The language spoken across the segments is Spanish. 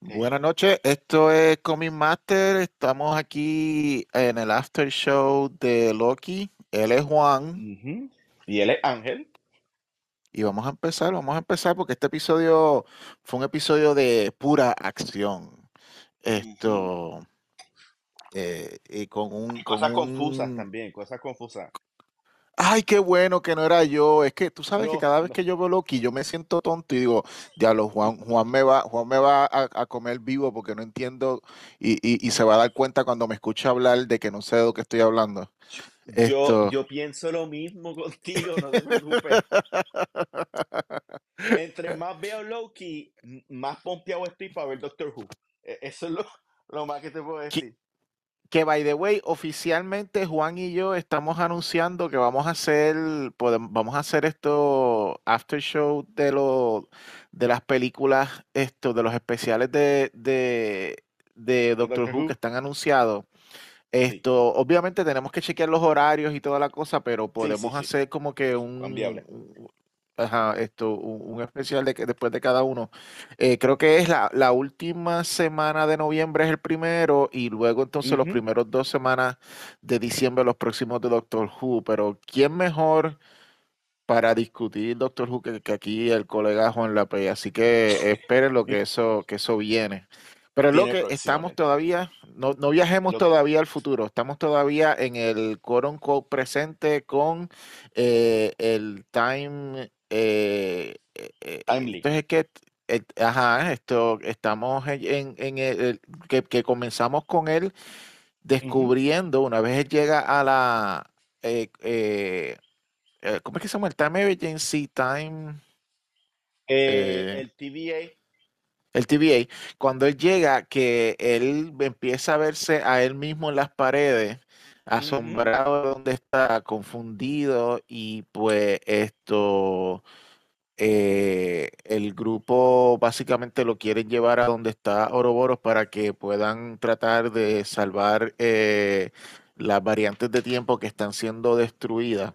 Buenas noches, esto es Comic Master, estamos aquí en el after show de Loki, él es Juan. Y él es Ángel. y vamos a empezar, vamos a empezar porque este episodio fue un episodio de pura acción, esto, eh, y con un, Y con cosas confusas también, cosas confusas. Ay, qué bueno que no era yo, es que tú sabes que cada vez no. que yo veo Loki yo me siento tonto y digo, diablo, Juan, Juan me va, Juan me va a, a comer vivo porque no entiendo y, y, y se va a dar cuenta cuando me escucha hablar de que no sé de lo que estoy hablando. Yo, Esto. yo pienso lo mismo contigo, no te preocupes. Entre más veo Loki, más pompeado estoy para ver Doctor Who. E- Eso es lo, lo más que te puedo decir. Que, by the way, oficialmente Juan y yo estamos anunciando que vamos a hacer, podem- vamos a hacer esto after show de lo, de las películas, esto, de los especiales de, de, Doctor Doctor Who que están anunciados. sí. Esto, obviamente tenemos que chequear los horarios y toda la cosa, pero sí, podemos sí. hacer como que un- ajá, esto, un, un especial de que después de cada uno. Eh, creo que es la, la última semana de noviembre es el primero y luego entonces los Ujú. primeros dos semanas de diciembre los próximos de Doctor Who. Pero ¿quién mejor para discutir Doctor Who que, que aquí el colega Juan Lape? Así que esperen lo que eso, que eso viene. Pero es lo Viene que estamos próximamente. todavía, no, no viajemos Lo, todavía al futuro, estamos todavía en el quote unquote presente con eh, el time, eh, eh, eh, entonces es que, eh, ajá, esto, estamos en, en- el, que, que comenzamos con él descubriendo, una vez él llega a la, eh, eh, eh, ¿cómo es que se llama? El time emergency, time, Eh, eh, el TVA. El TVA, cuando él llega, que él empieza a verse a él mismo en las paredes. Asombrado de donde está, confundido, y pues esto, eh, el grupo básicamente lo quieren llevar a donde está Ouroboros para que puedan tratar de salvar eh, las variantes de tiempo que están siendo destruidas.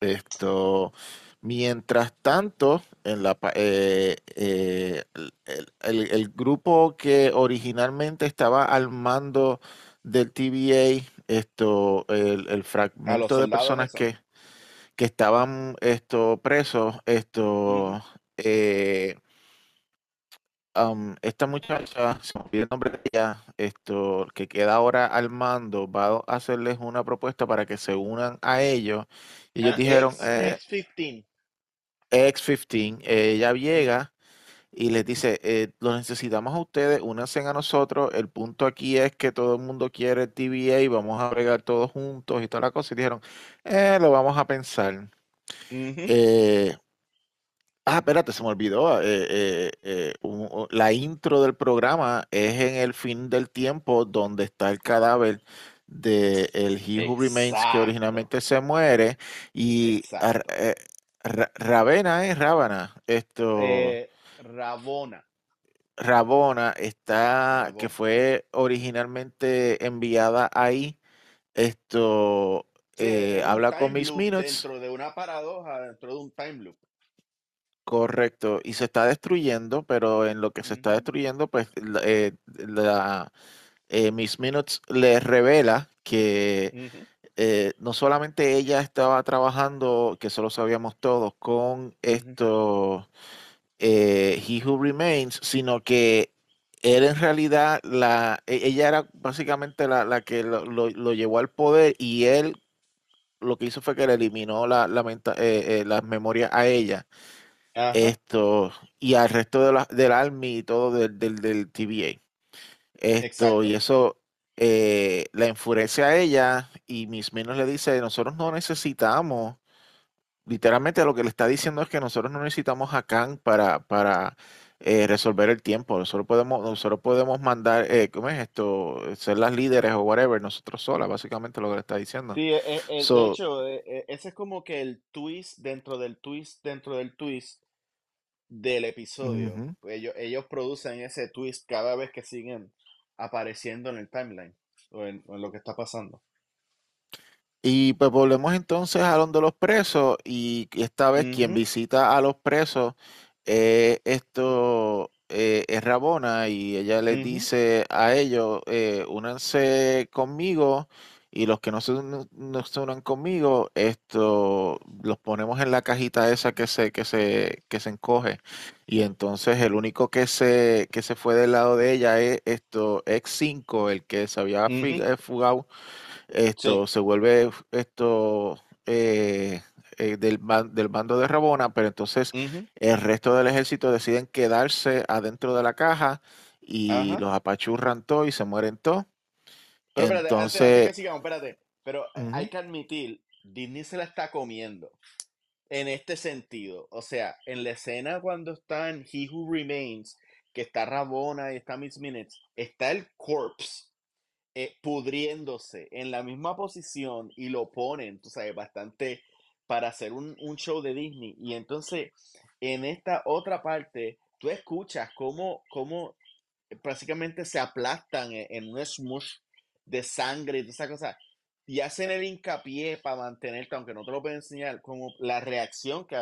Esto, mientras tanto, en eh, el- el grupo que originalmente estaba al mando del TVA, esto, el, fragmento de personas que, que estaban esto, presos, Ujú. esto, eh, esta muchacha, se me olvidó el nombre de ella, esto, que queda ahora al mando, va a hacerles una propuesta para que se unan a ellos. Y ellos Ah, dijeron, X, eh, X15. X15, eh, ella llega y les dice, eh, lo necesitamos a ustedes, únanse a nosotros, el punto aquí es que todo el mundo quiere TVA y vamos a bregar todos juntos y toda la cosa. Y dijeron, eh, lo vamos a pensar. Ujú. Eh, ah, espérate, se me olvidó. eh, eh, eh, un- la intro del programa es en el fin del tiempo donde está el cadáver de el He Who Remains que originalmente se muere y eh, Ravena es Rábana, esto Rabona, Rabona está que fue originalmente enviada ahí, esto Sí, eh, habla con Miss Minutes. dentro de una paradoja, dentro de un time loop. Correcto, y se está destruyendo, pero en lo que se está destruyendo, pues la, eh, la, eh, Miss Minutes le revela que eh, no solamente ella estaba trabajando, que eso lo sabíamos todos, con ujú. esto, eh, He Who Remains, sino que él en realidad, la, e- ella era básicamente la, la que lo, lo- lo llevó al poder y él lo que hizo fue que le eliminó la, la menta- eh, eh, las memorias a ella. Ajá, esto, y al resto de la, del Army y todo del, del, del TVA. Esto, y eso eh, la enfurece a ella, y Miss Minutes le dice, nosotros no necesitamos, literalmente lo que le está diciendo es que nosotros no necesitamos a Kang para, para eh, resolver el tiempo, nosotros podemos, nosotros podemos mandar, eh, ¿cómo es esto? Ser las líderes o whatever, nosotros solas, básicamente lo que le está diciendo. Sí, eh, de hecho, ese es como que el twist dentro del twist dentro del twist del episodio. ellos, ellos producen ese twist cada vez que siguen apareciendo en el timeline o en, o en lo que está pasando. Y pues volvemos entonces a donde los presos y esta vez quien visita a los presos es esto eh, es Rabona y ella les dice a ellos, eh, únanse conmigo y los que no se, no, se unan conmigo, esto los ponemos en la cajita esa que se, que se, que se encoge. Y entonces el único que se, que se fue del lado de ella es esto, X5, el que se había eh, fugado, esto se vuelve esto eh, eh, del, del, bando de Rabona, pero entonces el resto del ejército deciden quedarse adentro de la caja y los apachurran todo y se mueren todos. Pero espérate, entonces, sigamos, espérate. Pero hay que admitir, Disney se la está comiendo. En este sentido. O sea, en la escena cuando está en He Who Remains, que está Rabona y está Miss Minutes, está el corpse eh, pudriéndose en la misma posición y lo ponen, tú sabes, bastante para hacer un, show de Disney. Y entonces, en esta otra parte, tú escuchas cómo, cómo básicamente se aplastan en, en un smush de sangre y toda esa cosa. Y hacen el hincapié para mantenerte, aunque no te lo puedo enseñar, como la reacción que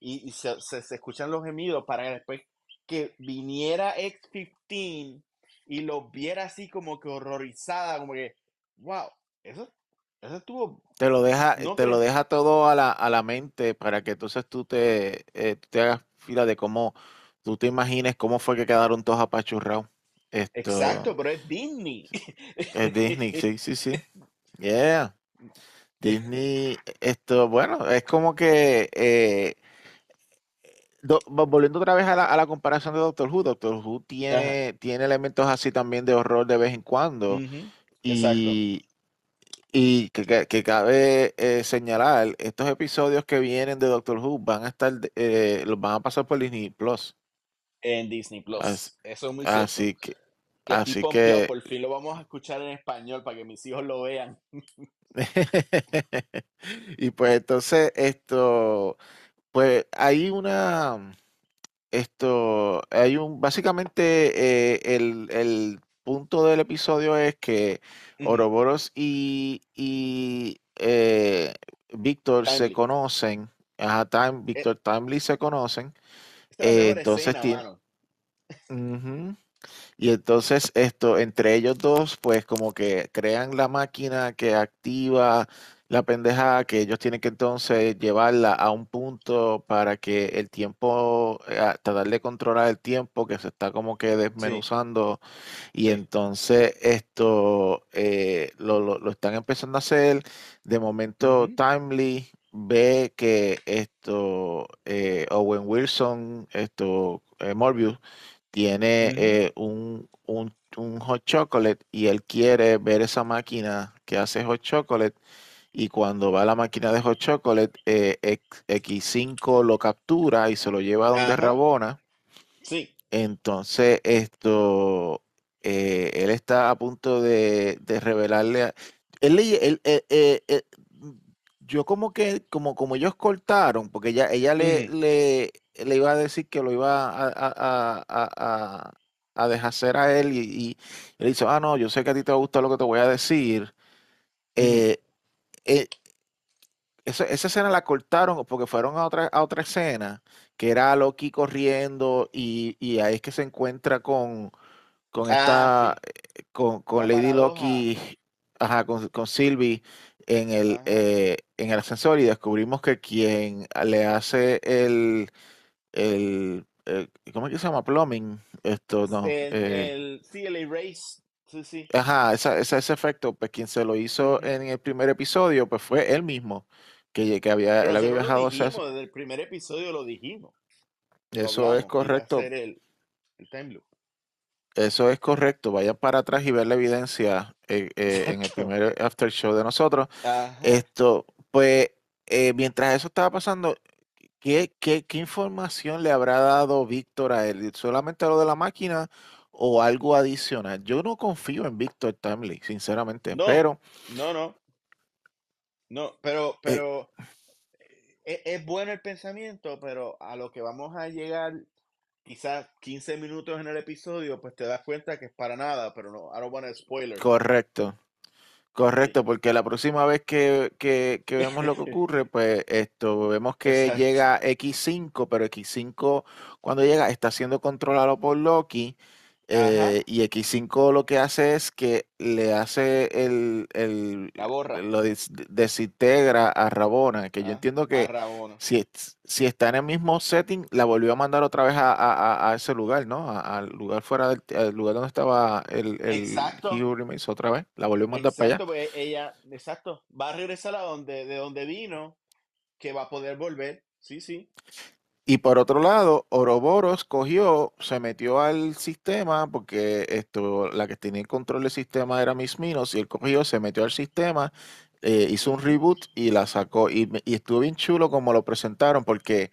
y, se, escuchan los gemidos para después que viniera X15 y los viera así como que horrorizada, como que, wow, eso, eso estuvo... Te lo deja, te lo deja todo a la, a la mente para que entonces tú te, eh, te hagas fila de cómo, tú te imagines cómo fue que quedaron todos apachurrados. Exacto, pero es Disney. Es Disney, sí, sí, sí. Yeah. Disney, esto, bueno, es como que eh, volviendo otra vez a la, a la, comparación de Doctor Who, Doctor Who tiene, tiene elementos así también de horror de vez en cuando. Y, y que, que, cabe eh, señalar, estos episodios que vienen de Doctor Who van a estar, eh, los van a pasar por Disney Plus en Disney Plus. Eso es muy cierto. Así que, así que... Por fin lo vamos a escuchar en español para que mis hijos lo vean. y pues entonces esto, pues hay una, esto, hay un, básicamente eh, el, punto del episodio es que Oroboros y, y eh, Víctor se conocen, ajá, Time, Víctor eh, Timely se conocen entonces tiene... Y entonces esto, entre ellos dos, pues como que crean la máquina que activa la pendeja que ellos tienen que entonces llevarla a un punto para que el tiempo, eh, tratar de controlar el tiempo que se está como que desmenuzando y entonces esto eh, lo, están empezando a hacer. De momento, Timely ve que esto eh, Owen Wilson, esto eh, Morbius, tiene eh, un, un, hot chocolate y él quiere ver esa máquina que hace hot chocolate y cuando va a la máquina de hot chocolate, X5 lo captura y se lo lleva a donde Rabona. Sí. Entonces, esto, él está a punto de, de revelarle. él, él, yo como que, como, como ellos cortaron, porque ella, ella le, le, le, iba a decir que lo iba a, a, a, a dejar hacer a él y, y, él dice, ah, no, yo sé que a ti te va a gustar lo que te voy a decir. Eh, eh, esa, escena la cortaron porque fueron a otra, a otra escena, que era Loki corriendo y, y ahí es que se encuentra con, con esta, ah, eh, con, con Lady Loki, ajá, con, con Sylvie en el, eh, en el ascensor y descubrimos que quien le hace el, el, ¿cómo es que se llama? Plumbing. Esto, no. El, sí, el erase. Sí, sí. Ajá, esa, ese efecto, pues quien se lo hizo en el primer episodio, pues fue él mismo, que, que había, él había dejado Desde el primer episodio lo dijimos. Eso es correcto. El, el time loop. Eso es correcto. Vayan para atrás y ver la evidencia eh, eh, en el primer after show de nosotros. Esto, pues, eh, mientras eso estaba pasando, ¿qué, qué, qué información le habrá dado Víctor a él? ¿Solamente lo de la máquina o algo adicional? Yo no confío en Víctor Timely, sinceramente, pero... No, no. No, pero, pero es, es bueno el pensamiento, pero a lo que vamos a llegar quizás 15 minutos en el episodio, pues te das cuenta que es para nada, pero no, I don't want spoiler. Correcto. Correcto, porque la próxima vez que, que, que vemos lo que ocurre, pues esto, vemos que llega X5, pero X5 cuando llega está siendo controlado por Loki eh, y X5 lo que hace es que le hace el, el la borra. lo desintegra a Rabona, que yo ah, entiendo que si, si está en el mismo setting, la volvió a mandar otra vez a, ese lugar, ¿no? Al lugar fuera del lugar donde estaba el, el exacto. otra vez, la volvió a mandar para allá. Pues ella, exacto, va a regresar a donde, de donde vino, que va a poder volver, sí, sí. Y por otro lado, Oroboros cogió, se metió al sistema, porque esto, la que tenía el control del sistema era Miss Minos, y él cogió, se metió al sistema, eh, hizo un reboot y la sacó. Y, estuvo bien chulo como lo presentaron, porque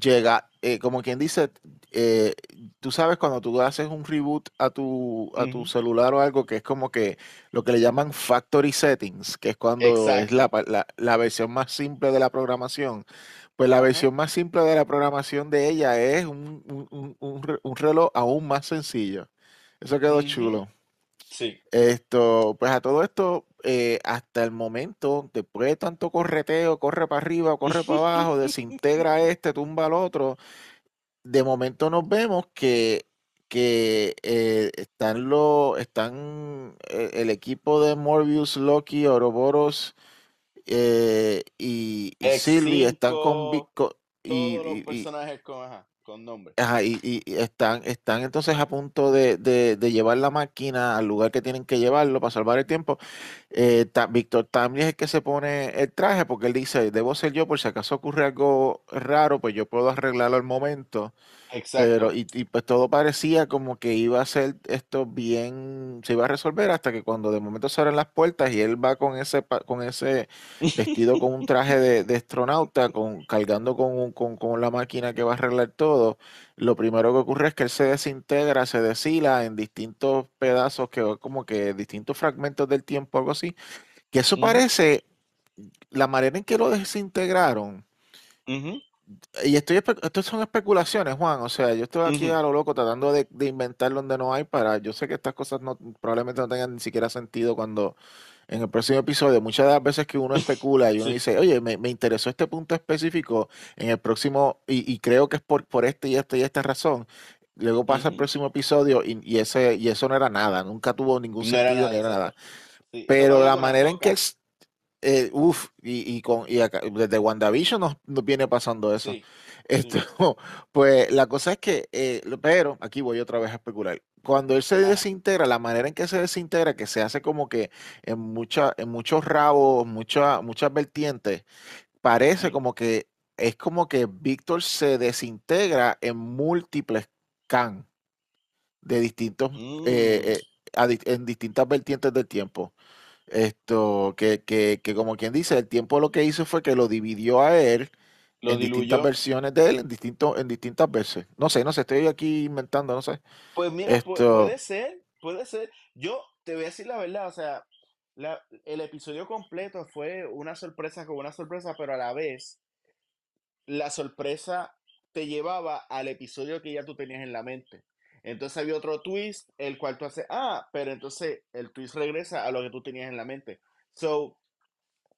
llega, eh, como quien dice, eh, tú sabes cuando tú haces un reboot a tu, a tu celular o algo que es como que lo que le llaman factory settings, que es cuando es la, la versión más simple de la programación pues la versión más simple de la programación de ella es un, reloj aún más sencillo. Eso quedó chulo. Sí. Esto, pues a todo esto, eh, hasta el momento, después de tanto correteo, corre para arriba, corre para abajo, desintegra este, tumba al otro, de momento nos vemos que, que eh, están, lo, están eh, el equipo de Morbius, Loki, Ouroboros eh, y, y Silly están con, y, todos los personajes con, con nombre. Ajá, y, están, están entonces a punto de, de, llevar la máquina al lugar que tienen que llevarlo para salvar el tiempo. Eh, Víctor también es el que se pone el traje porque él dice, debo ser yo por si acaso ocurre algo raro, pues yo puedo arreglarlo al momento. Pero, y, pues todo parecía como que iba a ser esto bien, se iba a resolver hasta que cuando de momento se abren las puertas y él va con ese, con ese vestido con un traje de, astronauta, con, cargando con, con, con, la máquina que va a arreglar todo, lo primero que ocurre es que él se desintegra, se deshila en distintos pedazos, que como que distintos fragmentos del tiempo, algo así, que eso parece, la manera en que lo desintegraron, y estoy, esto son especulaciones, Juan. O sea, yo estoy aquí a lo loco tratando de, inventar donde no hay para. Yo sé que estas cosas no probablemente no tengan ni siquiera sentido cuando en el próximo episodio, muchas de las veces que uno especula y uno dice, oye, me, interesó este punto específico en el próximo, y, creo que es por, por este y este y esta razón. Luego pasa el próximo episodio y, ese, y eso no era nada, nunca tuvo ningún sentido ni era nada. Pero la manera en que es eh, uf, y, con, y desde WandaVision nos, nos viene pasando eso. Esto, pues la cosa es que, eh, pero aquí voy otra vez a especular. Cuando él se desintegra, la manera en que se desintegra, que se hace como que en, mucha, en muchos rabos, muchas muchas vertientes, parece como que es como que Víctor se desintegra en múltiples can de distintos, eh, mm. en distintas vertientes del tiempo. Esto, que, que, que como quien dice, el tiempo lo que hizo fue que lo dividió a él en distintas versiones de él, en, distintos, en distintas veces. No sé, no sé, estoy aquí inventando, no sé. Pues mira, puede ser, puede ser. Yo te voy a decir la verdad, o sea, el episodio completo fue una sorpresa con una sorpresa, pero a la vez la sorpresa te llevaba al episodio que ya tú tenías en la mente. Entonces había otro twist, el cual tú haces, ah, pero entonces el twist regresa a lo que tú tenías en la mente. So,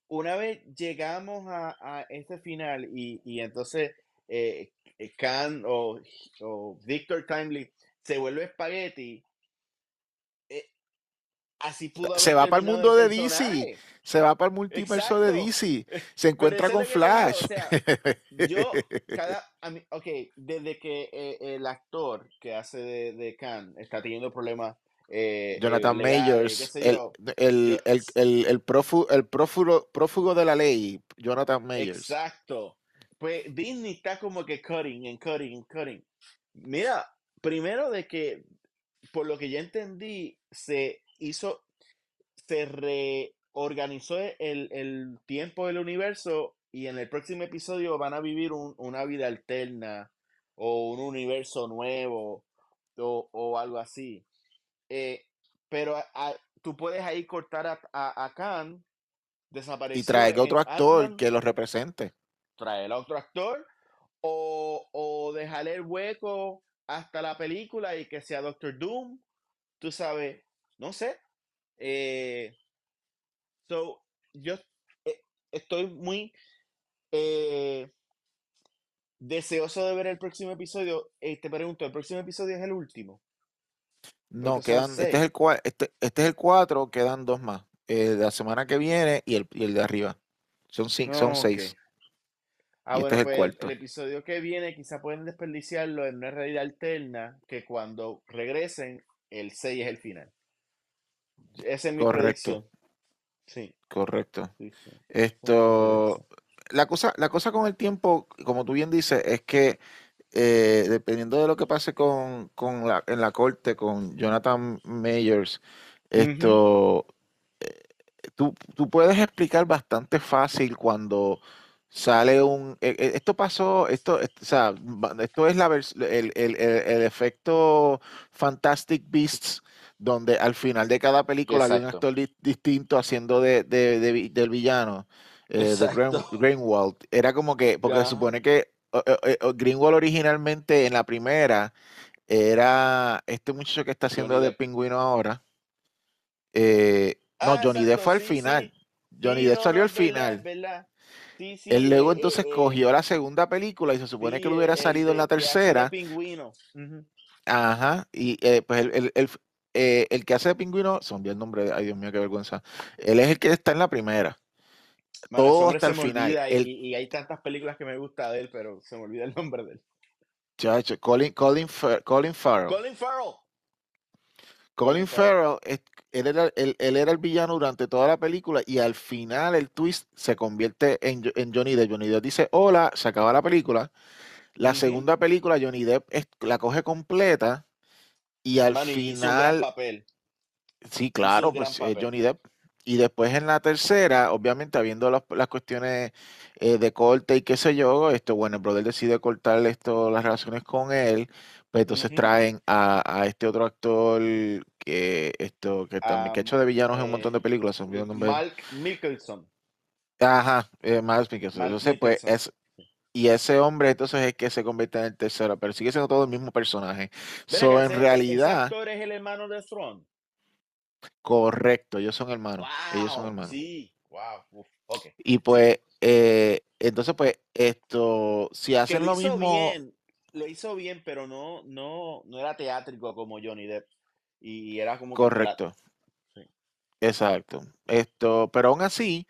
una vez llegamos a, este final y, entonces eh, Khan o, o Victor Timely se vuelve espagueti, Así pudo se va para el mundo de DC. Se va para el multiverso de DC. Se encuentra con Flash. yo, cada. ok, desde que eh, el actor que hace de, de Khan está teniendo problemas. Eh, Jonathan Mayers, el, el, el, el, prófugo, el prófugo, prófugo de la ley, Jonathan Mayers. Exacto. Pues Disney está como que cutting and cutting and cutting. Mira, primero de que, por lo que ya entendí, se hizo, se reorganizó el, el tiempo del universo y en el próximo episodio van a vivir una vida alterna o un universo nuevo o, o algo así. Eh, pero tú puedes ahí cortar a, a, Khan, desaparecer. Y traer otro actor que lo represente. Traer a otro actor o, o dejarle el hueco hasta la película y que sea Doctor Doom. Tú sabes, no sé. Eh, So, yo eh, estoy muy eh, deseoso de ver el próximo episodio. Te pregunto, ¿el próximo episodio es el último? No, quedan, este es, el, este, este es el 4, quedan dos más. de la semana que viene y el, el de arriba. Son, cinco, son seis. Ah, este bueno, pues el, episodio que viene quizá pueden desperdiciarlo en una realidad alterna que cuando regresen, el 6 es el final. Ese es mi Correcto. Sí. Correcto. Esto, la cosa, la cosa con el tiempo, como tú bien dices, es que eh, dependiendo de lo que pase con, con la, en la corte, con Jonathan Mayers, esto, eh, tú, tú, puedes explicar bastante fácil cuando sale un... E, e, esto pasó, esto, o sea, esto es la el, el, el, efecto Fantastic Beasts donde al final de cada película hay un actor distinto haciendo de, del villano, eh, de Greenwald. Era como que, porque se supone que Greenwald originalmente en la primera era este muchacho que está haciendo de pingüino ahora. Eh, no, ah, Johnny Depp fue al final. Johnny Depp salió al final. Él luego eh, entonces cogió la segunda película y se supone que él hubiera salido en la tercera. Ajá, y pues el, el, eh, el que hace de pingüino, son bien el nombre, ay Dios mío, qué vergüenza. Él es el que está en la primera. Todo hasta el final. Y, hay tantas películas que me gusta de él, pero se me olvida el nombre de él. Chacho, Colin, Colin, Colin Farrell. Colin Farrell. Colin Farrell, él, era, él, era, el villano durante toda la película y al final el twist se convierte en, en Johnny Depp. Johnny Depp dice, hola, se acaba la película. La segunda película, Johnny Depp la coge completa y al final. Sí, claro, pues eh, Johnny Depp. Y después en la tercera, obviamente, habiendo las cuestiones eh, de corte y qué sé yo, esto, bueno, el brother decide cortar esto, las relaciones con él, pues entonces traen a, este otro actor que esto, que también que ha hecho de villanos en un montón de eh, películas. Mark Mickelson. Ajá, eh, Mark Mickelson. entonces, pues es, y ese hombre entonces es que se convierte en el tercero, pero sigue siendo todo el mismo personaje. So, en realidad. actor es el hermano de? Correcto, ellos son hermanos. ellos son hermanos. Sí, wow. okay. Y pues, eh, entonces, pues, esto, si hacen lo, mismo. Bien, lo hizo bien, pero no, no, no era teátrico como Johnny Depp. Y era como. Correcto. Sí. Exacto. Esto, pero aún así,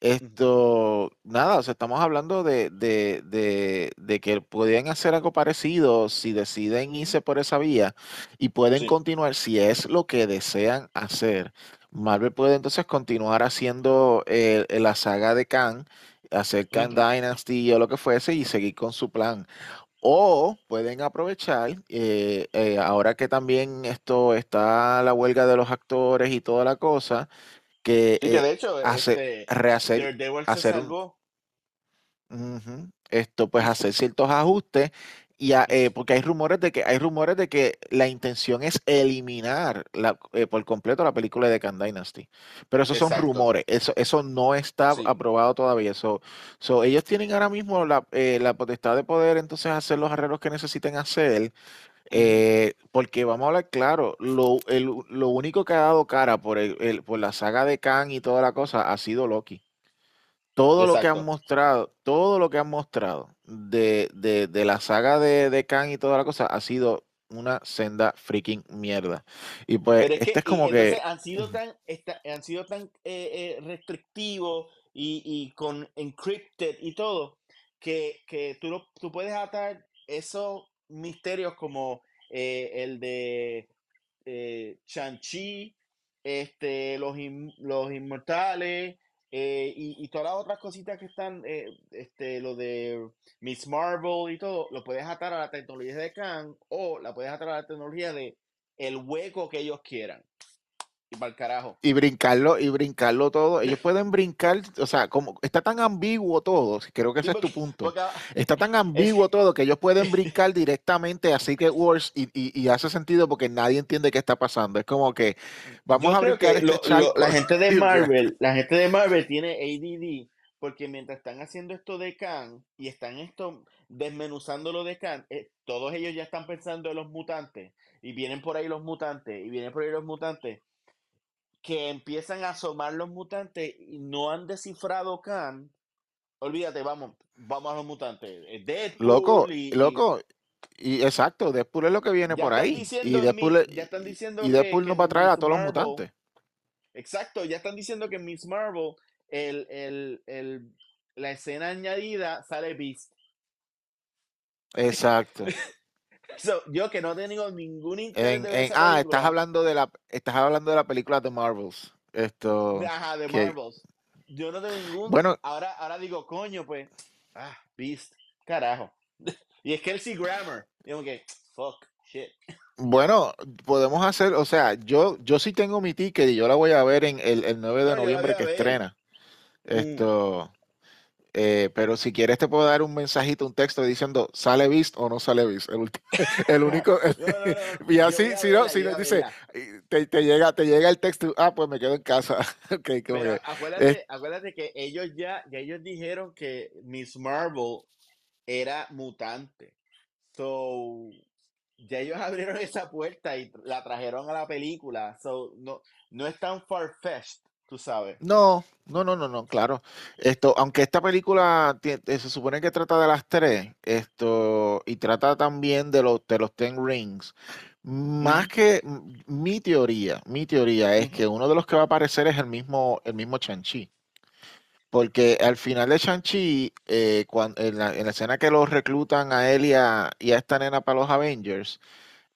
esto, nada, o sea, estamos hablando de, de, de, de, que podrían hacer algo parecido si deciden irse por esa vía y pueden continuar, si es lo que desean hacer. Marvel puede entonces continuar haciendo eh, la saga de Khan, hacer Khan Dynasty o lo que fuese y seguir con su plan. O pueden aprovechar, eh, eh, ahora que también esto está la huelga de los actores y toda la cosa, que, de eh, hecho, hace, este, rehacer, hacer, esto pues hacer ciertos ajustes y eh, porque hay rumores de que hay rumores de que la intención es eliminar la, eh, por completo la película de Khan Dynasty. Pero esos son rumores eso eso no está aprobado todavía. Eso ellos tienen ahora mismo la, la potestad de poder entonces hacer los arreglos que necesiten hacer eh, porque vamos a hablar claro, lo, lo, único que ha dado cara por, el, por la saga de Khan y toda la cosa ha sido Loki. Todo lo que han mostrado, todo lo que han mostrado de, de, la saga de, de Khan y toda la cosa ha sido una senda freaking mierda. Y pues, este es como que. Han sido tan, han sido tan eh, eh, restrictivos y, y, con encrypted y todo, que, que tú, lo, tú puedes atar eso misterios como eh, el de eh, Shang-Chi, este, los, los Inmortales eh, y, todas las otras cositas que están, este, lo de Miss Marvel y todo, lo puedes atar a la tecnología de Khan o la puedes atar a la tecnología de el hueco que ellos quieran y para el carajo. Y brincarlo, y brincarlo todo. Ellos pueden brincar, o sea, como está tan ambiguo todo, creo que ese es tu punto. está tan ambiguo todo que ellos pueden brincar directamente así que Wars y, y, hace sentido porque nadie entiende qué está pasando. Es como que vamos a brincar este La gente de Marvel, la gente de Marvel tiene ADD porque mientras están haciendo esto de Khan y están esto desmenuzando lo de Khan, eh, todos ellos ya están pensando en los mutantes y vienen por ahí los mutantes y vienen por ahí los mutantes que empiezan a asomar los mutantes y no han descifrado Khan, olvídate, vamos, vamos a los mutantes. Deadpool loco, y, loco, y exacto, Deadpool es lo que viene por ahí. Y Deadpool, ya están diciendo y Deadpool nos va a traer a todos los mutantes. Exacto, ya están diciendo que Miss Marvel, el, el, el, la escena añadida sale Beast. Exacto. yo que no tengo ningún interés en, Ah, estás hablando de la estás hablando de la película de Marvels. Esto. Ajá, de Marvels. Yo no tengo ningún. Bueno. Ahora, ahora digo, coño, pues. Ah, Beast. Carajo. y es Kelsey Grammer. Digo que, fuck, shit. Bueno, podemos hacer, o sea, yo, yo sí tengo mi ticket y yo la voy a ver en el, el 9 de noviembre que estrena. Mm. Esto. Eh, pero si quieres te puedo dar un mensajito, un texto diciendo sale Beast o no sale Beast. El, el único. y así, si no, si no dice, te, te, llega, te llega el texto, ah, pues me quedo en casa. okay, pero acuérdate, acuérdate que ellos ya, ya ellos dijeron que Miss Marvel era mutante. So, ya ellos abrieron esa puerta y la trajeron a la película. So, no, no es tan far-fetched tú sabes. No, no, no, no, no, claro. Esto, aunque esta película eh, se supone que trata de las tres, esto, y trata también de los, de los Ten Rings. Más que mi teoría, mi teoría es que uno de los que va a aparecer es el mismo, el mismo Chanchi. Porque al final de Shang-Chi, eh, en, la, escena que los reclutan a él y a, y a esta nena para los Avengers,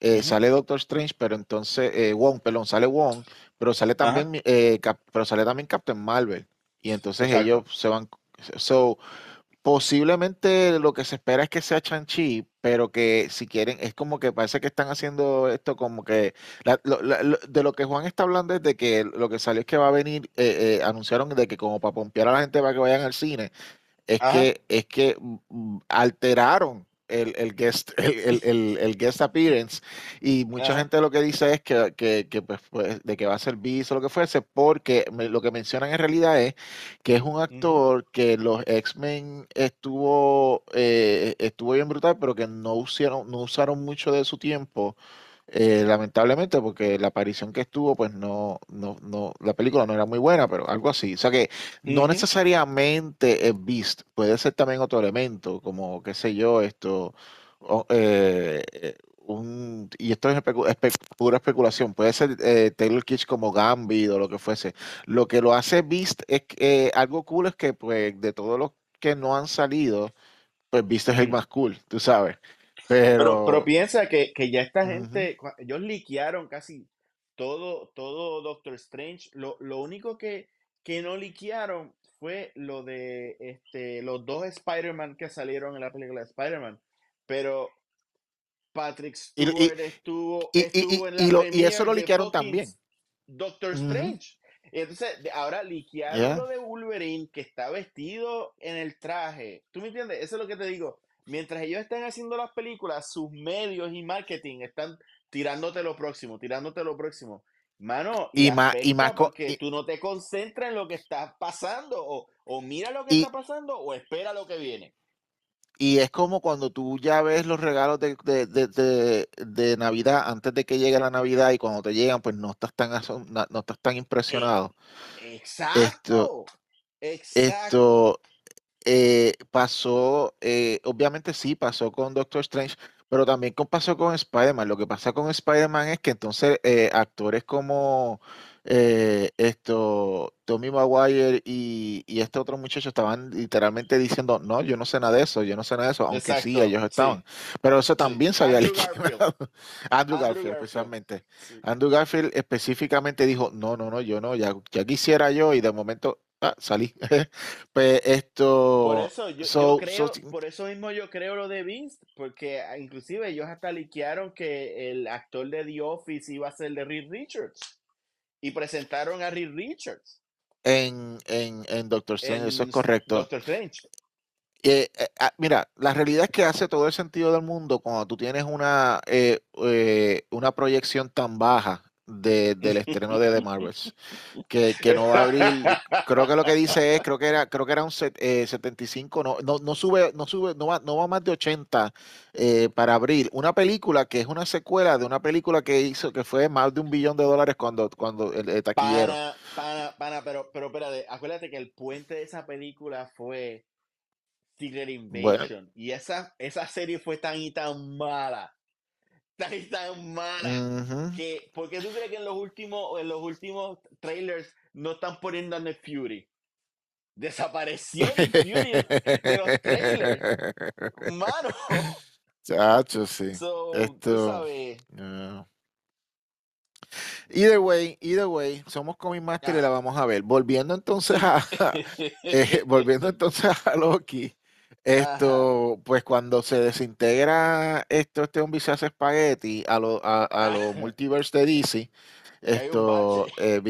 eh, sale Doctor Strange, pero entonces, eh, Wong, perdón, sale Wong, pero sale también, eh, pero sale también Captain Marvel. Y entonces ellos se van. So, posiblemente lo que se espera es que sea Chanchi, pero que si quieren, es como que parece que están haciendo esto como que. de lo que Juan está hablando es de que lo que salió es que va a venir, anunciaron de que como para pompear a la gente para que vayan al cine, es que, es que mm, alteraron el, el guest, el, el, el, guest appearance. Y mucha gente lo que dice es que, que, que pues, pues, de que va a ser bis o lo que fuese, porque lo que mencionan en realidad es que es un actor que los X-Men estuvo, eh, estuvo bien brutal, pero que no usaron, no usaron mucho de su tiempo eh, lamentablemente, porque la aparición que estuvo, pues no, no, no, la película no era muy buena, pero algo así. O sea que no necesariamente es Beast, puede ser también otro elemento, como, qué sé yo, esto, eh, eh, un, y esto es pura especulación, puede ser Taylor Kitsch como Gambit o lo que fuese. Lo que lo hace Beast es que algo cool es que, pues, de todos los que no han salido, pues Beast es el más cool, tú sabes. Pero, pero, piensa que, ya esta gente, ellos liquearon casi todo, todo Doctor Strange. Lo, único que, que no liquearon fue lo de este, los dos Spider-Man que salieron en la película de Spider-Man. Pero Patrick Stewart estuvo, estuvo en la y, eso lo liquearon también. Doctor Strange. Entonces, ahora liquearon lo de Wolverine que está vestido en el traje. ¿Tú me entiendes? Eso es lo que te digo mientras ellos están haciendo las películas, sus medios y marketing están tirándote lo próximo, tirándote lo próximo. Mano, y, más, y más porque tú no te concentras en lo que está pasando, o, o mira lo que está pasando, o espera lo que viene. Y es como cuando tú ya ves los regalos de, de, de, de, Navidad antes de que llegue la Navidad y cuando te llegan, pues no estás tan, no estás tan impresionado. Exacto. Esto, Esto, eh, pasó, eh, obviamente sí, pasó con Doctor Strange, pero también pasó con Spider-Man. Lo que pasa con Spider-Man es que entonces eh, actores como esto, Tommy Maguire y, este otro muchacho estaban literalmente diciendo, no, yo no sé nada de eso, yo no sé nada de eso, aunque sí, ellos estaban. Pero eso también se había Andrew Andrew, Garfield, especialmente. Andrew Garfield específicamente dijo, no, no, no, yo no, ya, ya quisiera yo y de momento Ah, salí. pues esto. Por eso, yo, creo, por eso mismo yo creo lo de Vince, porque ah, inclusive ellos hasta liquearon que el actor de The Office iba a ser de Reed Richards. Y presentaron a Reed Richards. En, en, en Doctor Strange, eso es correcto. Doctor Strange. Eh, eh, ah, mira, la realidad es que hace todo el sentido del mundo cuando tú tienes una, eh, una proyección tan baja del estreno de The Marvels. Que, no va a abrir, creo que lo que dice es, creo que era, creo que era un 75, eh, no, no, sube, no sube, no va, no va más de 80 eh, para abrir. Una película que es una secuela de una película que hizo, que fue más de un billón de dólares cuando, cuando el, taquillero. Para, para, pero, pero espérate, acuérdate que el puente de esa película fue Secret Invasion. Y esa, esa serie fue tan y tan mala. Tan tan mala. que, ¿Por qué tú crees que en los últimos, en los últimos trailers no están poniendo a Nick Fury? Desapareció Nick Fury de los trailers. Mano. Chacho, sí. Esto. Either way, either way, somos Comic Master y la vamos a ver. Volviendo entonces a, eh, volviendo entonces a Loki, esto, pues cuando se desintegra esto, este un se hace espagueti a los a, a los multiverse de DC, esto, eh,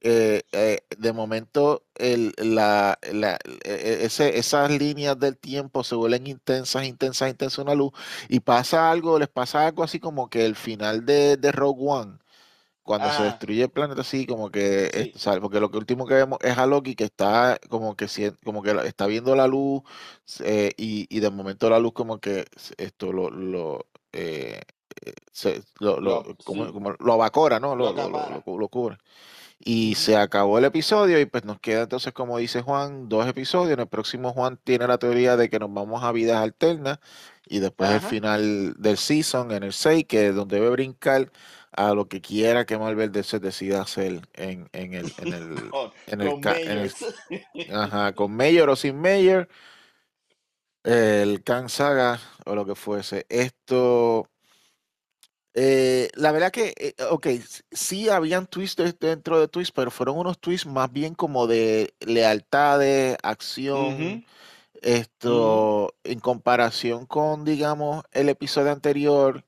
eh, eh, de momento el, la, la, e, e, ese, esas líneas del tiempo se vuelven intensas, intensas, intensas una luz y pasa algo, les pasa algo así como que el final de, de Rogue One cuando se destruye el planeta así como que porque lo que último que vemos es a Loki que está como que como que está viendo la luz eh, y, y, de momento la luz como que esto lo lo eh, eh, lo, como, como, lo abacora, ¿no? Lo, lo, cubre. Y se acabó el episodio y pues nos queda entonces, como dice Juan, dos episodios. En el próximo Juan tiene la teoría de que nos vamos a vidas alternas y después el final del season en el 6, que es donde debe brincar a lo que quiera que Marvel se decida hacer en, en el en el, en el, ajá, con Mayor o sin Mayor el Khan Saga o lo que fuese. Esto eh, la verdad que eh, ok sí habían twists dentro de twists pero fueron unos twists más bien como de lealtades acción esto en comparación con digamos el episodio anterior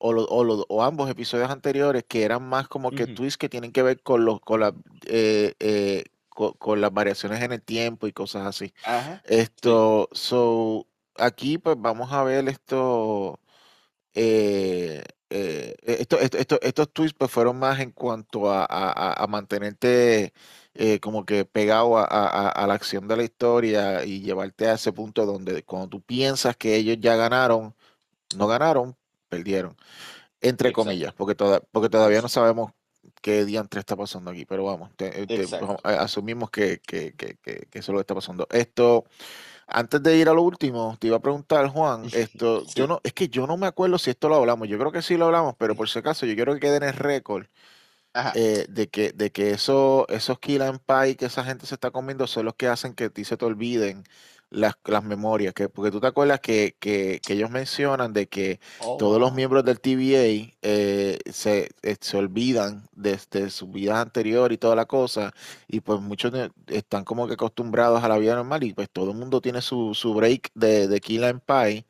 o, o, ambos episodios anteriores que eran más como que twists que tienen que ver con los con, eh, eh, con, las variaciones en el tiempo y cosas así. esto, so aquí pues vamos a ver esto. Eh, esto, esto, estos twists pues fueron más en cuanto a, a, mantenerte como que pegado a, a, la acción de la historia y llevarte a ese punto donde cuando tú piensas que ellos ya ganaron, no ganaron, perdieron. Entre comillas, porque, toda, porque todavía no sabemos qué diantre está pasando aquí, pero vamos, asumimos que, que, que, que, eso es lo que está pasando. Esto, antes de ir a lo último, te iba a preguntar, Juan, esto, yo no, es que yo no me acuerdo si esto lo hablamos, yo creo que sí lo hablamos, pero por si acaso, yo quiero que quede en el récord eh, de que, de que eso, esos kill and pie que esa gente se está comiendo son los que hacen que a ti se te olviden las, las memorias, que, porque tú te acuerdas que, que, que ellos mencionan de que oh, todos los miembros del TVA eh, se, eh, se, olvidan de, su vida anterior y toda la cosa, y pues muchos están como que acostumbrados a la vida normal y pues todo el mundo tiene su, su break de, de Kill and Pie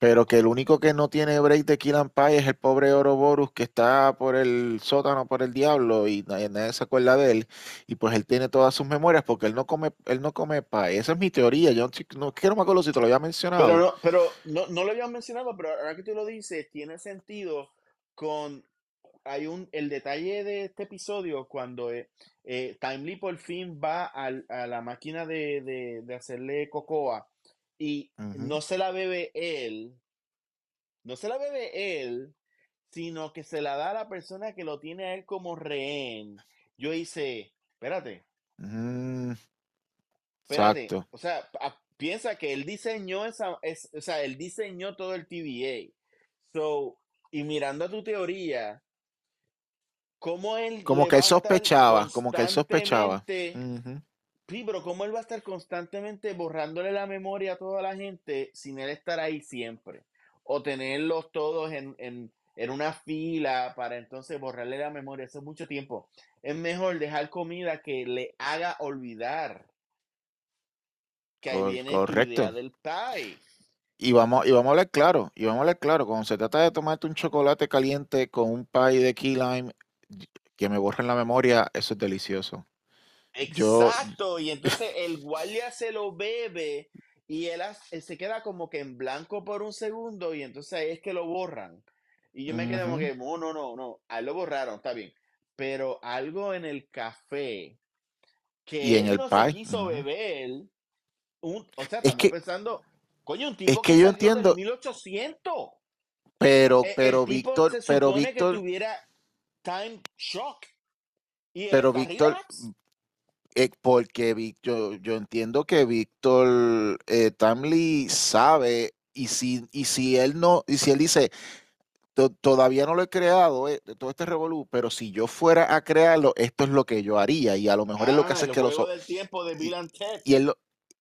pero que el único que no tiene break de Kill and Pie es el pobre Ouroboros que está por el sótano, por el diablo y nadie, se acuerda de él y pues él tiene todas sus memorias porque él no come él no come pie. Esa es mi teoría. Yo no, quiero me acuerdo si te lo había mencionado. Pero no, pero no, no lo había mencionado, pero ahora que tú lo dices, tiene sentido con hay un el detalle de este episodio cuando eh, eh, Timely por fin va a la máquina de, de hacerle cocoa y no se la bebe él, no se la bebe él, sino que se la da a la persona que lo tiene a él como rehén. Yo hice, espérate. Mm, espérate. Exacto. O sea, piensa que él diseñó esa, es, o sea, él diseñó todo el TVA. So, y mirando a tu teoría, ¿cómo él... Como que él sospechaba, como que él sospechaba. Sí, pero ¿cómo él va a estar constantemente borrándole la memoria a toda la gente sin él estar ahí siempre? O tenerlos todos en, en, en una fila para entonces borrarle la memoria. Eso es mucho tiempo. Es mejor dejar comida que le haga olvidar que ahí viene correcto. idea del pie. Y vamos, y vamos a hablar claro, y vamos a hablar claro, cuando se trata de tomarte un chocolate caliente con un pie de key lime que me borren la memoria, eso es delicioso. Exacto, y entonces el guardia se lo bebe y él, se queda como que en blanco por un segundo y entonces ahí es que lo borran. Y yo me quedé como que, no, no, no, no, ahí lo borraron, está bien. Pero algo en el café que y en él el no pie. se quiso beber, un, o sea, Es estamos que- pensando, coño, un tipo es que, que yo entiendo- 1800. Pero, Eh, pero el Víctor, pero Víctor, que tuviera time shock. Y pero Víctor, relax. Eh, porque yo, yo entiendo que Víctor eh, Tamley sabe y si, y si él no, y si él dice, "To- todavía no lo he creado, eh, de todo este revolú, pero si yo fuera a crearlo, esto es lo que yo haría y a lo mejor es lo que Ah, hace es que lo juego so- del tiempo de Bill and Ted. y él lo-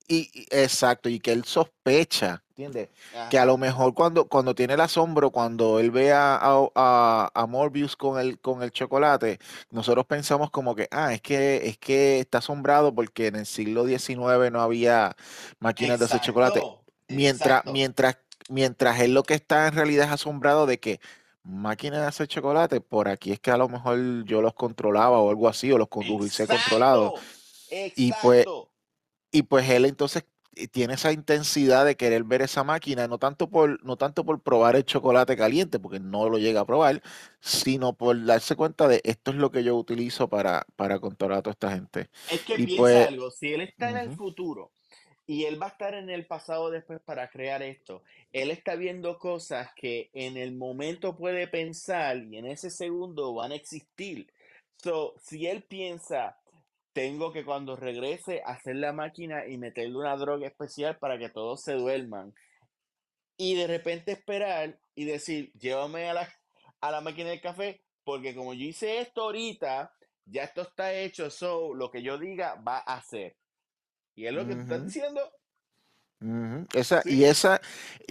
y, y- exacto, y que él sospecha, ¿entiendes? que a lo mejor cuando, cuando tiene el asombro, cuando él ve a, a, a- Morbius con el, con el chocolate, nosotros pensamos como que, ah, es que, es que está asombrado porque en el siglo XIX no había máquinas de hacer chocolate. Mientras, exacto. mientras, mientras él lo que está en realidad es asombrado de que máquinas de hacer chocolate, por aquí es que a lo mejor yo los controlaba o algo así, o los conducirse controlados. Y pues. Y pues él entonces eh, tiene esa intensidad de querer ver esa máquina, no tanto por, no tanto por probar el chocolate caliente, porque no lo llega a probar, sino por darse cuenta de esto es lo que yo utilizo para, para controlar a toda esta gente. Es que Y piensa pues, algo, si él está en el futuro y él va a estar en el pasado después para crear esto, él está viendo cosas que en el momento puede pensar y en ese segundo van a existir. So, si él piensa, tengo que cuando regrese hacer la máquina y meterle una droga especial para que todos se duerman. Y de repente esperar y decir, llévame a la, a la máquina del café, porque como yo hice esto ahorita, ya esto está hecho, so lo que yo diga va a hacer. Y es lo que tú estás ujú, diciendo. Esa, y esa,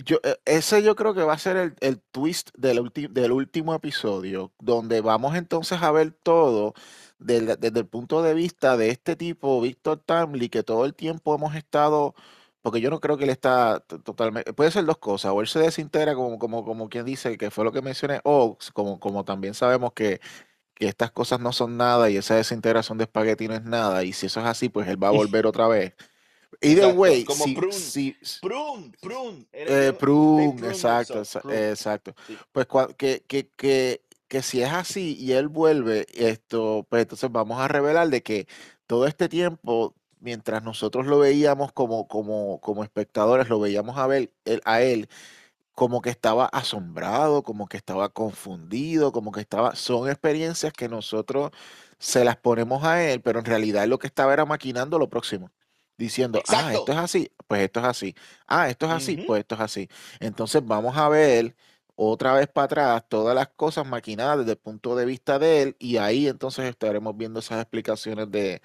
yo, eh, ese yo creo que va a ser el, el twist del, del último episodio, donde vamos entonces a ver todo del- desde el punto de vista de este tipo, Víctor Tamley, que todo el tiempo hemos estado, porque yo no creo que él está to- totalmente, puede ser dos cosas, o él se desintegra como, como, como quien dice, que fue lo que mencioné, o como, como también sabemos que, que estas cosas no son nada y esa desintegración de espagueti no es nada, y si eso es así, pues él va a volver otra vez. Either Exacto, way, como si, prune. si, prune. Era eh, prune, prune exacto, Prune. exacto. Sí. Pues que, que, que, que si es así y él vuelve, esto, pues entonces vamos a revelar de que todo este tiempo, mientras nosotros lo veíamos como, como, como espectadores, lo veíamos a ver él- a él como que estaba asombrado, como que estaba confundido, como que estaba, son experiencias que nosotros se las ponemos a él, pero en realidad lo que estaba era maquinando lo próximo, diciendo, ah, esto es así, pues esto es así, ah, esto es así, pues esto es así. Entonces vamos a ver otra vez para atrás todas las cosas maquinadas desde el punto de vista de él y ahí entonces estaremos viendo esas explicaciones de,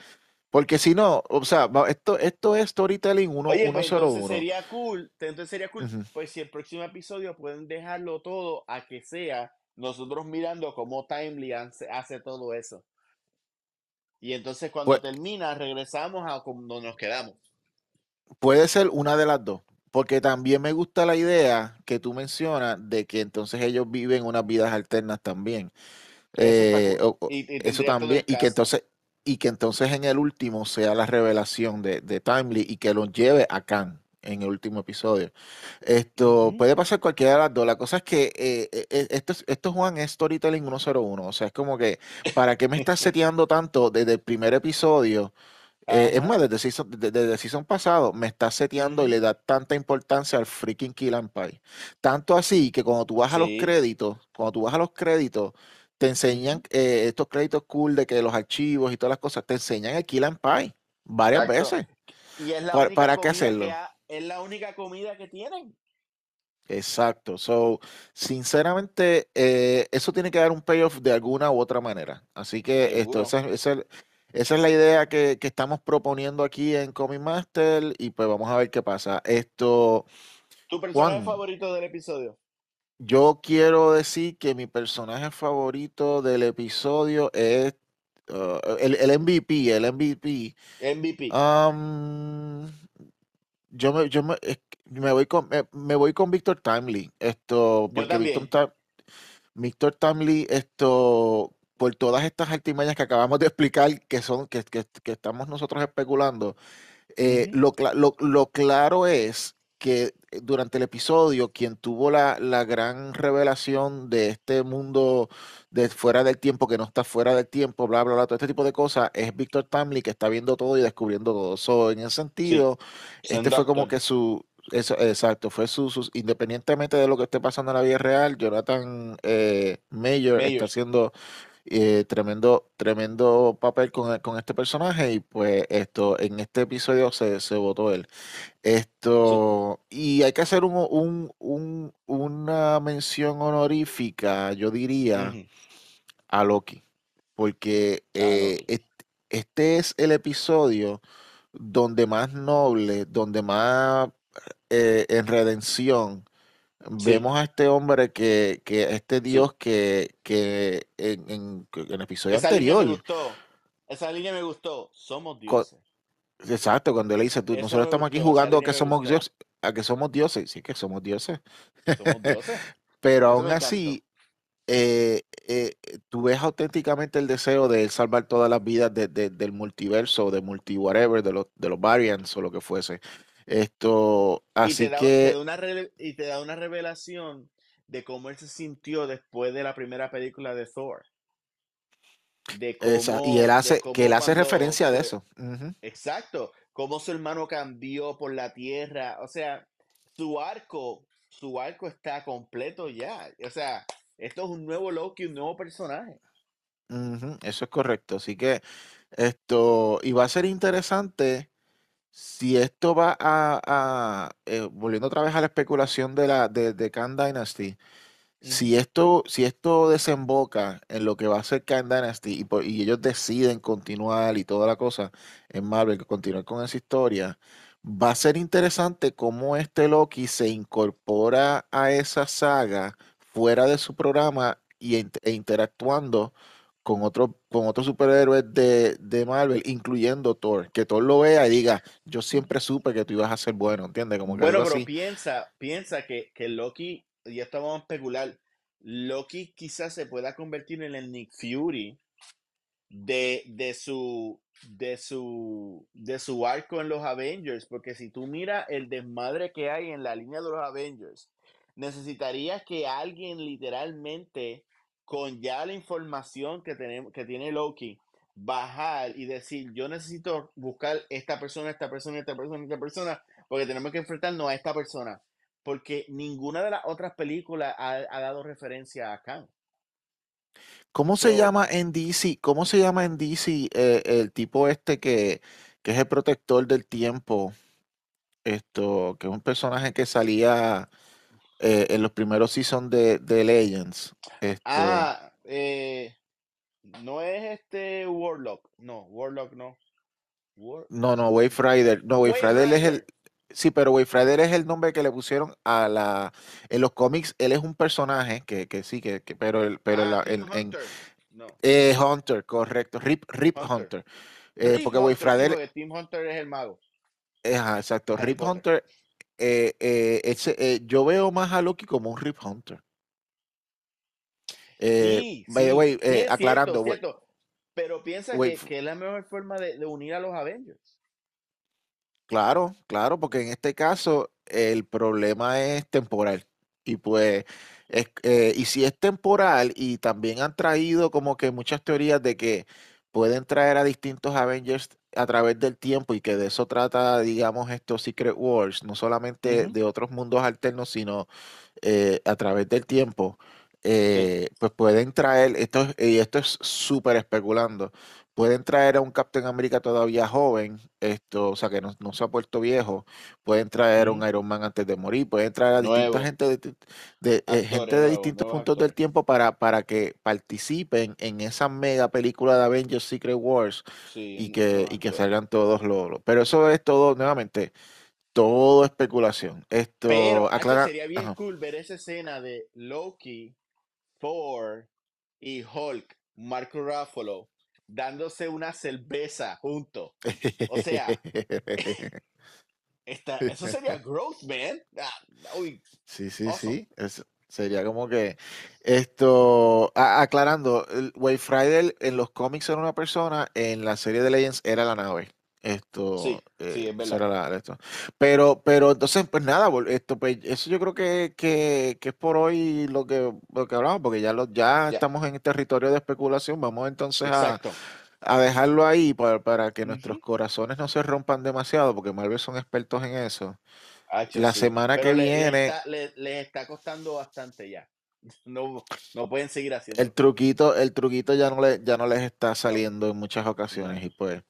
porque si no, o sea, esto, esto es storytelling uno, Oye, uno pues solo entonces uno. sería cool, entonces sería cool, pues si el próximo episodio pueden dejarlo todo a que sea nosotros mirando cómo Timely hace, hace todo eso. Y entonces cuando Pues, termina regresamos a donde nos quedamos. Puede ser una de las dos, porque también me gusta la idea que tú mencionas de que entonces ellos viven unas vidas alternas también. Eso Eh, o- Y, y eso también, y que entonces, y que entonces en el último sea la revelación de, de Timely y que lo lleve a Khan en el último episodio. Esto puede pasar cualquiera de las dos. La cosa es que eh, eh, eh, esto, es- esto Juan es storytelling 101. O sea, es como que, ¿para qué me estás seteando tanto desde el primer episodio? Eh, es más, desde season, de- desde season pasado me está seteando y le da tanta importancia al freaking Kill and Pie. Tanto así que cuando tú vas a los créditos, cuando tú vas a los créditos, te enseñan eh, estos créditos cool de que los archivos y todas las cosas, te enseñan el Kill and Pie varias Exacto. veces. Y es la ¿Para, única para qué que hacerlo? ha- es la única comida que tienen. Exacto. So, sinceramente, eh, eso tiene que dar un payoff de alguna u otra manera. Así que esto, Seguro. esa, es- esa es- la idea que, que estamos proponiendo aquí en Comic Master y pues vamos a ver qué pasa. Esto, ¿Tu personaje Juan, favorito del episodio? yo quiero decir que mi personaje favorito del episodio es uh, el, el MVP, el MVP. MVP. Um, yo me, yo me, me voy con, me, me voy con Víctor Timely. Esto, porque Víctor Víctor Tamley, esto, por todas estas artimañas que acabamos de explicar, que son, que, que- que estamos nosotros especulando, eh, lo, lo- lo claro es que durante el episodio quien tuvo la, la, gran revelación de este mundo de fuera del tiempo, que no está fuera del tiempo, bla, bla, bla, todo este tipo de cosas, es Víctor Tamley que está viendo todo y descubriendo todo. So, en ese sentido, este fue como que su, eso, exacto, fue su, independientemente de lo que esté pasando en la vida real, Jonathan eh, Mayor, está haciendo eh, tremendo, tremendo papel con, con, este personaje y pues esto, en este episodio se, se votó él. Esto, y hay que hacer un, un, un, una mención honorífica, yo diría, a Loki, porque eh, este es el episodio donde más noble, donde más eh, en redención, vemos a este hombre que, que este Dios que, que en, en, el episodio Esa anterior. Línea me gustó. Esa línea me gustó. Somos dioses. exacto, cuando él dice, tú, nosotros estamos aquí jugando a que somos dioses, a que somos dioses, sí que somos dioses. Somos dioses. Pero aún así, eh, eh, tú ves auténticamente el deseo de salvar todas las vidas de, de, del multiverso, de multi whatever, de los, de los variants o lo que fuese. Esto, así que... y te da una revelación de cómo él se sintió después de la primera película de Thor. De cómo, y él hace, que él hace referencia de eso. Exacto. Cómo su hermano cambió por la tierra. O sea, su arco, su arco está completo ya. O sea, esto es un nuevo Loki, un nuevo personaje. Eso es correcto. Así que esto, y va a ser interesante si esto va a, eh, volviendo otra vez a la especulación de la de, de Khan Dynasty, si esto, si esto desemboca en lo que va a ser Khan Dynasty y, y ellos deciden continuar y toda la cosa en Marvel, continuar con esa historia, va a ser interesante cómo este Loki se incorpora a esa saga fuera de su programa y, e interactuando con otro, con otros superhéroes de, de, Marvel, incluyendo Thor, que Thor lo vea y diga, yo siempre supe que tú ibas a ser bueno, ¿entiendes? Como bueno, pero piensa, piensa que, que Loki, y esto vamos a especular, Loki quizás se pueda convertir en el Nick Fury de, de su de su de su arco en los Avengers, porque si tú miras el desmadre que hay en la línea de los Avengers, necesitarías que alguien literalmente con ya la información que, tenemos, que tiene Loki, bajar y decir, yo necesito buscar esta persona, esta persona, esta persona, esta persona, porque tenemos que enfrentarnos a esta persona. Porque ninguna de las otras películas ha, dado referencia a Khan. ¿Cómo se llama en DC? ¿Cómo se llama en DC eh, el tipo este que, que, es el protector del tiempo? Esto, que es un personaje que salía eh, en los primeros seasons de, de Legends. Este ah, eh, no es este Warlock. No, Warlock no. no, no, Wayfinder. No, Wayfinder es el. Sí, pero Wayfinder es el nombre que le pusieron a la. En los cómics, él es un personaje que, que sí, que, pero, el, pero ah, en, Hunter. Eh, Hunter, correcto. Rip, Rip Hunter. Eh, porque. Team Hunter es el mago. exacto. Rip Hunter eh, eh, ese, eh, yo veo más a Loki como un Rip Hunter. sí, by the way, aclarando. Pero piensa que, que, es la mejor forma de, de, unir a los Avengers. Claro, claro, porque en este caso el problema es temporal. Y pues, es, y si es temporal, y también han traído como que muchas teorías de que pueden traer a distintos Avengers a través del tiempo y que de eso trata, digamos, estos Secret Wars, no solamente de otros mundos alternos, sino eh, a través del tiempo, eh, pues pueden traer, esto, y esto es súper especulando, pueden traer a un Captain America todavía joven, esto, o sea, que no, se ha puesto viejo, pueden traer a un Iron Man antes de morir, pueden traer a distinta gente de, eh, gente de distintos puntos del tiempo para, para que participen en esa mega película de Avengers Secret Wars y que, y que salgan todos los, Pero eso es todo, nuevamente, todo especulación. Esto, Pero, sería bien cool ver esa escena de Loki, Thor y Hulk, Marco Ruffalo dándose una cerveza junto. O sea, eso sería growth, man. Ah, sí, sí, sí. sería como que esto, aclarando, Way Friday en los cómics era una persona, en la serie de Legends era la nave. Esto, sí, sí, eh, es verdad. esto. Pero, pero entonces, pues nada, esto, pues, eso yo creo que, que, que es por hoy lo que, lo que hablamos, porque ya, lo, ya, estamos en territorio de especulación. Vamos entonces a, a, dejarlo ahí para, para que nuestros corazones no se rompan demasiado, porque Marvel son expertos en eso. la semana que viene. Les está, está costando bastante ya. No, no pueden seguir haciendo. El truquito, el truquito ya no, le, ya no les está saliendo en muchas ocasiones. Y pues.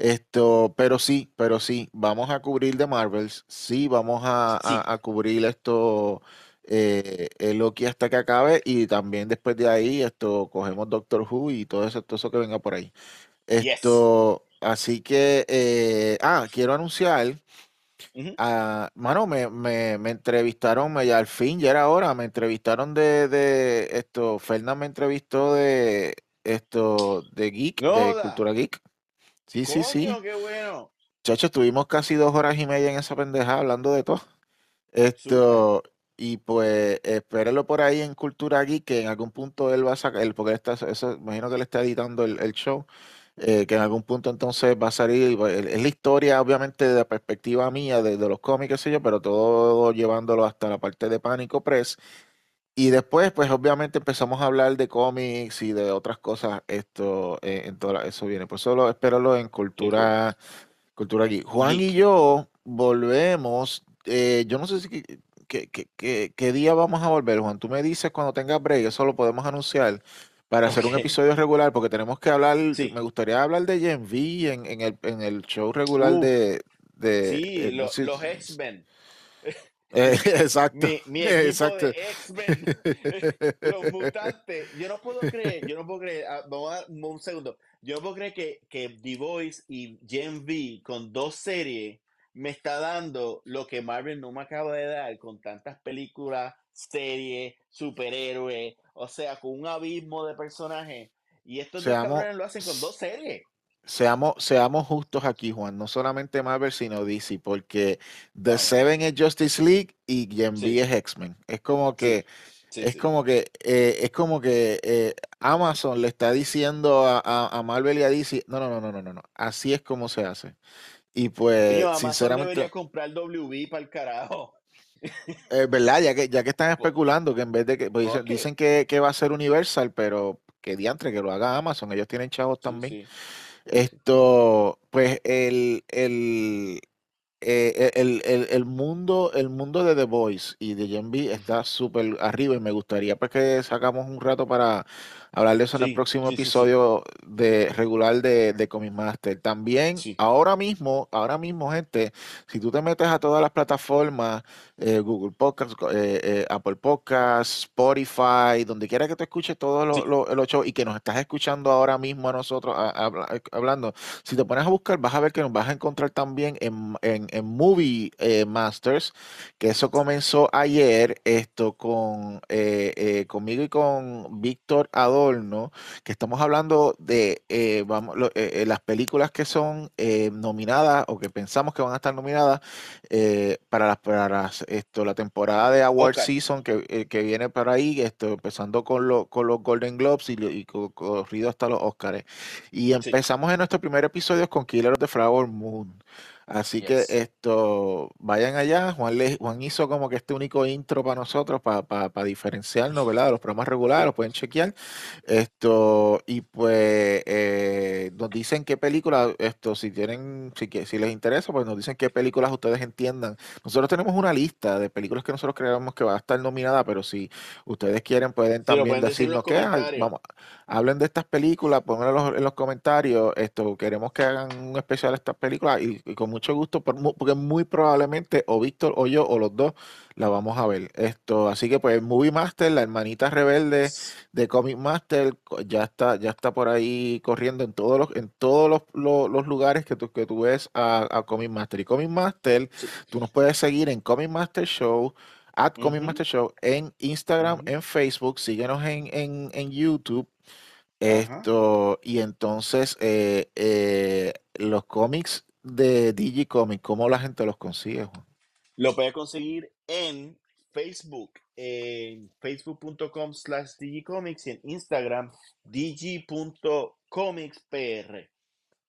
Esto, pero sí, pero sí, vamos a cubrir de Marvels, sí, vamos a, cubrir esto, eh, el Loki hasta que acabe y también después de ahí esto cogemos Doctor Who y todo eso, todo eso que venga por ahí. Esto, así que, eh, ah, quiero anunciar, ah, mano, me, me, me entrevistaron, me, ya al fin, ya era hora, me entrevistaron de, de esto, Fernán me entrevistó de esto, de Geek, de Cultura Geek. Sí, sí, sí. qué bueno. Chacho, estuvimos casi dos horas y media en esa pendeja hablando de todo. Esto, y pues espérenlo por ahí en Cultura Geek, que en algún punto él va a sacar, porque está, eso, imagino que él está editando el, show, eh, que en algún punto entonces va a salir, es la historia obviamente de la perspectiva mía, de, los cómics, qué sé yo, pero todo llevándolo hasta la parte de Pánico Press. Y después, pues obviamente empezamos a hablar de cómics y de otras cosas. Esto, eh, en toda, eso viene. Pues solo espéralo en Cultura, Cultura aquí. Juan y yo volvemos. Eh, yo no sé si qué, día vamos a volver, Juan. Tú me dices cuando tengas break, eso lo podemos anunciar para hacer un episodio regular, porque tenemos que hablar. Me gustaría hablar de Gen V en, en, el, en el show regular de, de. Sí, eh, los X-Men. Eh, exacto. Mi, equipo exacto. de X-Men, los mutantes. Yo no puedo creer, yo no puedo creer, ah, vamos a un segundo. Yo no puedo creer que, que The Voice y Gen V con dos series me está dando lo que Marvel no me acaba de dar con tantas películas, series, superhéroes, o sea, con un abismo de personajes. Y estos dos cabrones lo hacen con dos series. Seamos, seamos justos aquí, Juan. No solamente Marvel, sino DC, porque The Seven es Justice League y Gen V es X-Men. Es como que, es, Como que eh, es como que eh, Amazon le está diciendo a, Marvel y a DC, no, no, no, no, no, no, así es como se hace. Y pues, sinceramente. debería comprar WB para el carajo. Es verdad, ya que, ya que están especulando que en vez de que pues, dicen, que, que, va a ser Universal, pero que diantre que lo haga Amazon, ellos tienen chavos también. Esto, pues el, el, eh, el, el, el, mundo, el mundo de The Voice y de Gen está súper arriba y me gustaría pues que sacamos un rato para hablar de eso en el próximo episodio de regular de, de Comic Master. También, ahora mismo, ahora mismo, gente, si tú te metes a todas las plataformas, eh, Google Podcasts, eh, eh, Apple Podcasts, Spotify, donde quiera que te escuches todos los, los, shows y que nos estás escuchando ahora mismo a nosotros hablando, si te pones a buscar, vas a ver que nos vas a encontrar también en, en, en Movie Masters, que eso comenzó ayer, esto con conmigo y con Víctor Adolfo que estamos hablando de eh, vamos, eh, eh, las películas que son nominadas o que pensamos que van a estar nominadas para, las, para esto, la temporada de Award Season que, que, viene para ahí, esto, empezando con, lo, con los Golden Globes y, corrido hasta los Oscars. Y empezamos en nuestro primer episodio con Killer of the Flower Moon. Así que esto, vayan allá. Juan, le, Juan hizo como que este único intro para nosotros, para, para, diferenciarnos, ¿verdad? De los programas regulares, los pueden chequear. Esto, y pues eh, nos dicen qué película, esto, si tienen, si, si les interesa, pues nos dicen qué películas ustedes entiendan. Nosotros tenemos una lista de películas que nosotros creemos que va a estar nominada, pero si ustedes quieren, pueden también decirnos qué Vamos, hablen de estas películas, pónganlo en los, comentarios. Esto, queremos que hagan un especial de estas películas y, y con mucho gusto, porque muy probablemente o Víctor o yo o los dos la vamos a ver. Esto, así que pues Movie Master, la hermanita rebelde de Comic Master, ya está, ya está por ahí corriendo en todos los, en todos los, lugares que tú, que tú ves a, Comic Master. Y Comic Master, tú nos puedes seguir en Comic Master Show at Comic Master Show en Instagram, en Facebook, síguenos en, en, en YouTube. Esto, y entonces eh, eh, los cómics de Digicomic, ¿cómo la gente los consigue, Juan? Lo puede conseguir en Facebook, en facebook.com slash digicomics y en Instagram digi.comicspr.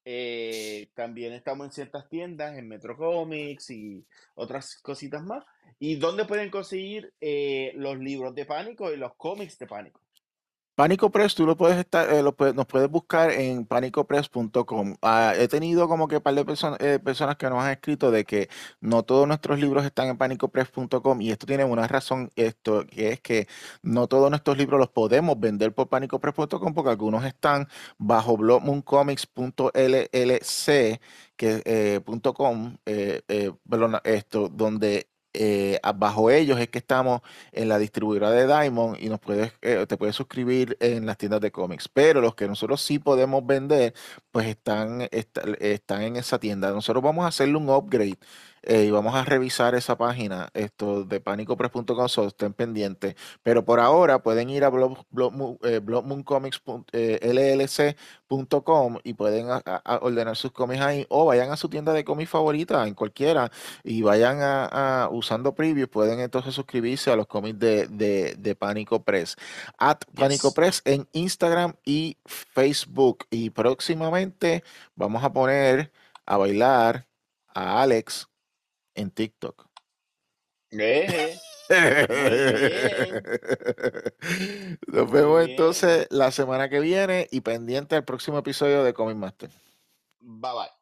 Eh, también estamos en ciertas tiendas, en Metro Comics y otras cositas más. ¿Y dónde pueden conseguir eh, los libros de pánico y los cómics de pánico? Pánico Press, tú lo puedes estar, eh, nos puedes buscar en panicopress.com. Ah, he tenido como que un par de eh, personas que nos han escrito de que no todos nuestros libros están en panicopress.com y esto tiene una razón, esto que es que no todos nuestros libros los podemos vender por panicopress.com porque algunos están bajo blogmooncomics.llc eh, .com, esto, donde eh, bajo ellos es que estamos en la distribuidora de Diamond y nos puedes, eh, te puedes suscribir en las tiendas de cómics. Pero los que nosotros sí podemos vender, pues están, están en esa tienda. Nosotros vamos a hacerle un upgrade eh, y vamos a revisar esa página esto de panicopress.com, so estén pendientes. Pero por ahora pueden ir a blog, blogmooncomics.llc.com y pueden ordenar sus cómics ahí o vayan a su tienda de cómics favorita, en cualquiera, y vayan a, usando previews, pueden entonces suscribirse a los cómics de, de, de Pánico Press. At Pánico Press en Instagram y Facebook. Y próximamente vamos a poner a bailar a Alex en TikTok. Eh, Nos vemos entonces la semana que viene y pendiente al próximo episodio de Comic Master. Bye bye.